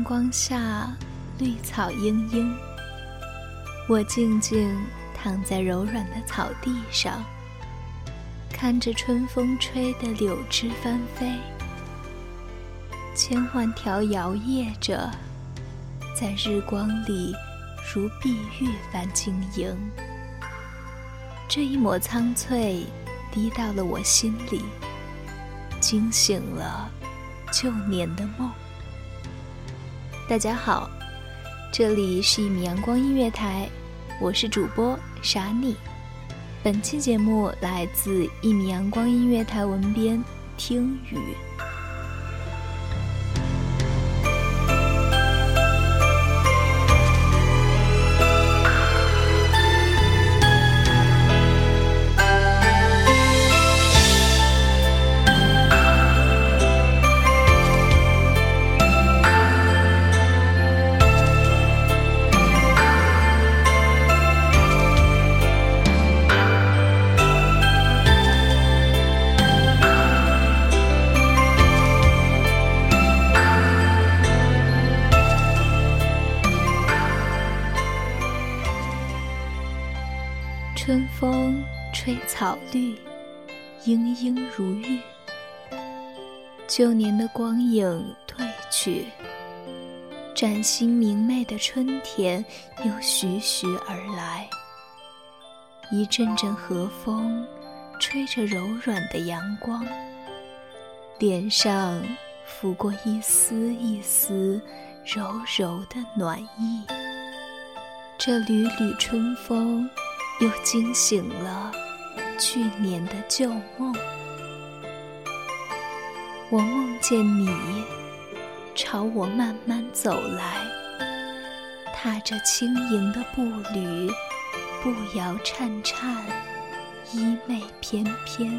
阳光下，绿草茵茵。我静静躺在柔软的草地上，看着春风吹的柳枝翻飞，千万条摇曳着，在日光里如碧玉般晶莹。这一抹苍翠滴到了我心里，惊醒了旧年的梦。大家好，这里是一米阳光音乐台，我是主播傻妮。本期节目来自一米阳光音乐台文编听雨。吹草绿，莺莺如玉。旧年的光影褪去，崭新明媚的春天又徐徐而来。一阵阵和风，吹着柔软的阳光，脸上拂过一丝一丝柔柔的暖意。这缕缕春风。又惊醒了去年的旧梦。我梦见你朝我慢慢走来，踏着轻盈的步履，步摇颤颤，衣袂翩翩，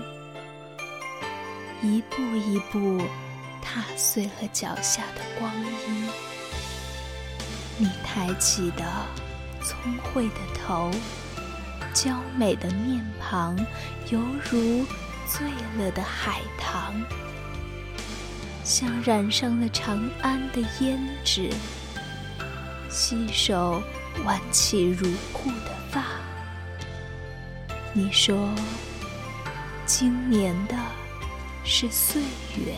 一步一步踏碎了脚下的光阴。你抬起的聪慧的头。娇美的面庞，犹如醉了的海棠，像染上了长安的胭脂。细手挽起如故的发，你说，今年的是岁月，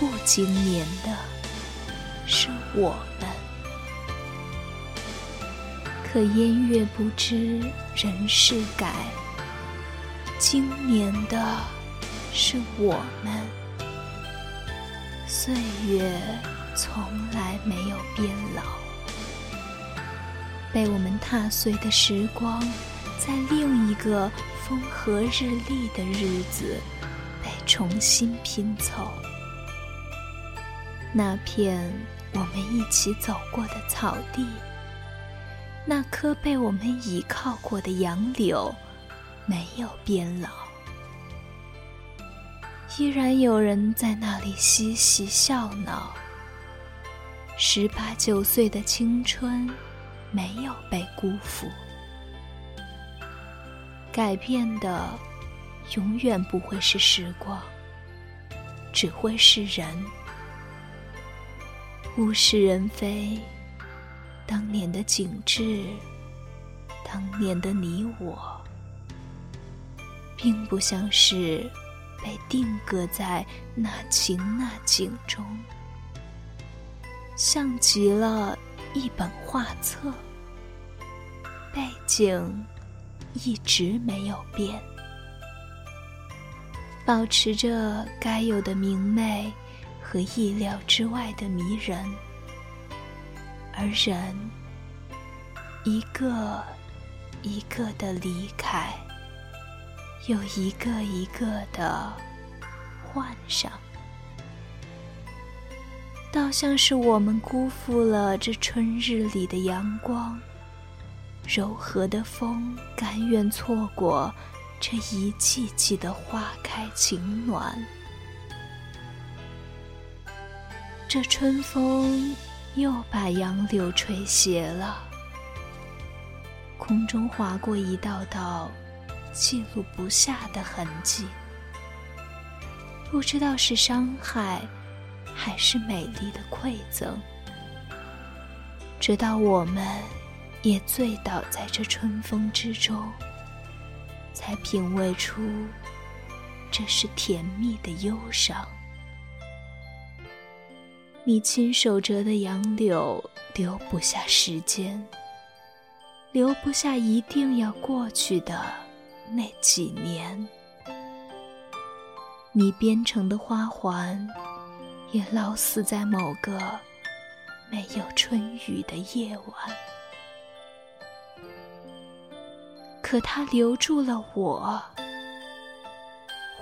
不经年的是我们。可烟月不知人事改，今年的是我们。岁月从来没有变老，被我们踏碎的时光，在另一个风和日丽的日子被重新拼凑。那片我们一起走过的草地。那棵被我们倚靠过的杨柳，没有变老，依然有人在那里嬉戏笑闹。十八九岁的青春，没有被辜负。改变的，永远不会是时光，只会是人。物是人非。当年的景致，当年的你我，并不像是被定格在那情那景中，像极了一本画册，背景一直没有变，保持着该有的明媚和意料之外的迷人，而人一个一个的离开，又一个一个的换上，倒像是我们辜负了这春日里的阳光。柔和的风，甘愿错过这一季季的花开情暖。这春风又把杨柳吹斜了，空中划过一道道记录不下的痕迹，不知道是伤害，还是美丽的馈赠。直到我们。也醉倒在这春风之中，才品味出这是甜蜜的忧伤。你亲手折的杨柳，留不下时间，留不下一定要过去的那几年。你编成的花环，也老死在某个没有春雨的夜晚。可他留住了我，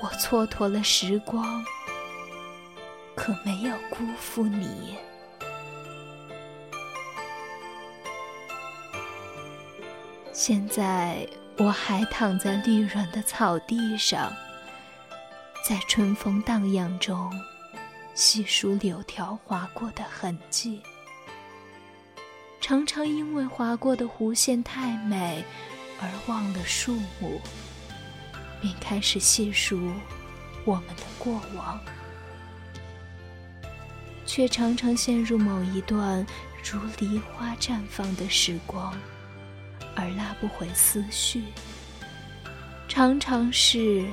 我蹉跎了时光，可没有辜负你。现在我还躺在绿软的草地上，在春风荡漾中细数柳条划过的痕迹，常常因为划过的弧线太美。而忘了树木，便开始细数我们的过往，却常常陷入某一段如梨花绽放的时光，而拉不回思绪。常常是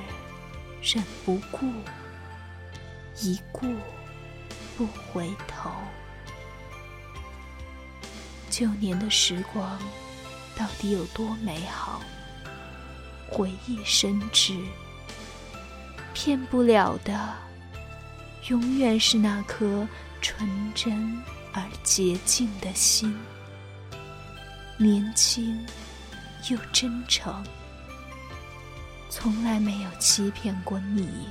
忍不顾，一顾不回头。旧年的时光。到底有多美好？回忆深知，骗不了的，永远是那颗纯真而洁净的心，年轻又真诚，从来没有欺骗过你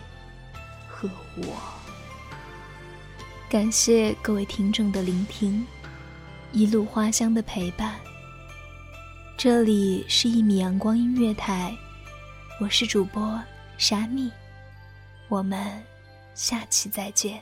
和我。感谢各位听众的聆听，一路花香的陪伴。这里是一米阳光音乐台，我是主播沙蜜，我们下期再见。